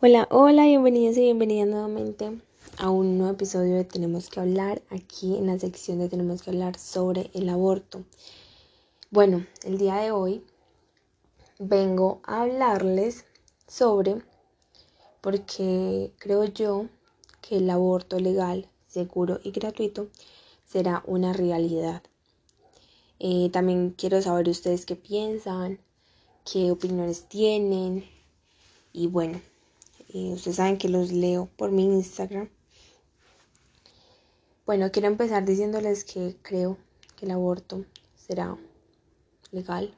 Hola, hola, bienvenidos y bienvenidas nuevamente a un nuevo episodio de Tenemos que hablar, aquí en la sección de Tenemos que hablar sobre el aborto. Bueno, el día de hoy vengo a hablarles sobre porque creo yo que el aborto legal, seguro y gratuito será una realidad. Eh, también quiero saber ustedes qué piensan, qué opiniones tienen y bueno, ustedes saben que los leo por mi Instagram. Bueno, quiero empezar diciéndoles que creo que el aborto será legal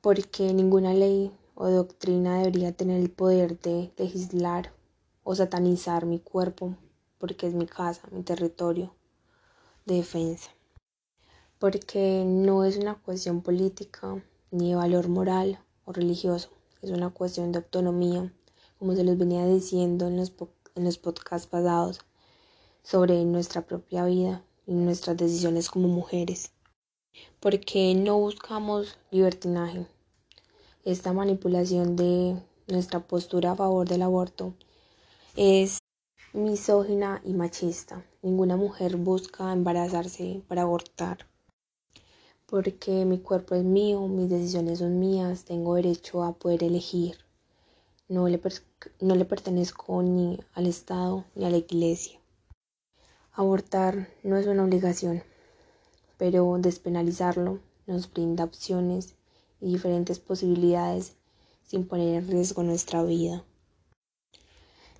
porque ninguna ley o doctrina debería tener el poder de legislar o satanizar mi cuerpo porque es mi casa, mi territorio de defensa. Porque no es una cuestión política ni de valor moral o religioso es una cuestión de autonomía, como se les venía diciendo en los, en los podcasts pasados, sobre nuestra propia vida y nuestras decisiones como mujeres. Porque no buscamos libertinaje. Esta manipulación de nuestra postura a favor del aborto es misógina y machista. Ninguna mujer busca embarazarse para abortar porque mi cuerpo es mío, mis decisiones son mías, tengo derecho a poder elegir. No le, no le pertenezco ni al Estado ni a la Iglesia. Abortar no es una obligación, pero despenalizarlo nos brinda opciones y diferentes posibilidades sin poner en riesgo nuestra vida.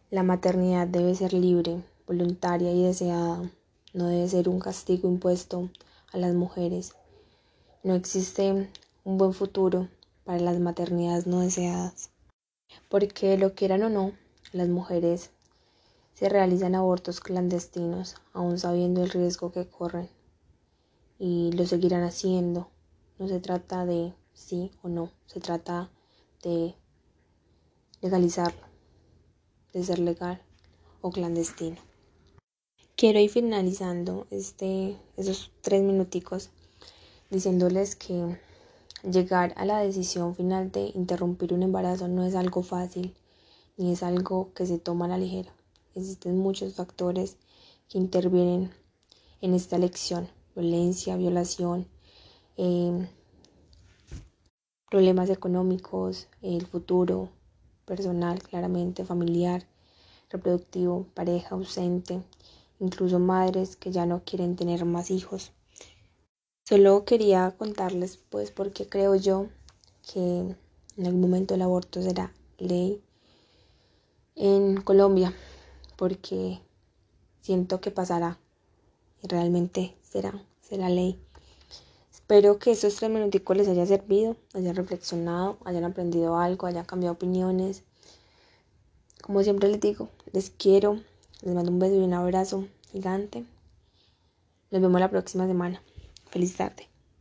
La maternidad debe ser libre, voluntaria y deseada, no debe ser un castigo impuesto a las mujeres no existe un buen futuro para las maternidades no deseadas, porque lo quieran o no, las mujeres se realizan abortos clandestinos, aún sabiendo el riesgo que corren, y lo seguirán haciendo. No se trata de sí o no, se trata de legalizarlo, de ser legal o clandestino. Quiero ir finalizando este, esos tres minuticos diciéndoles que llegar a la decisión final de interrumpir un embarazo no es algo fácil ni es algo que se toma a la ligera. Existen muchos factores que intervienen en esta elección, violencia, violación, em, problemas económicos, el futuro personal, claramente familiar, reproductivo, pareja ausente, incluso madres que ya no quieren tener más hijos. Solo quería contarles pues porque creo yo que en algún momento el aborto será ley en Colombia porque siento que pasará y realmente será, será ley. Espero que estos tres minuticos les haya servido, hayan reflexionado, hayan aprendido algo, hayan cambiado opiniones. Como siempre les digo, les quiero, les mando un beso y un abrazo gigante. Nos vemos la próxima semana. Feliz tarde.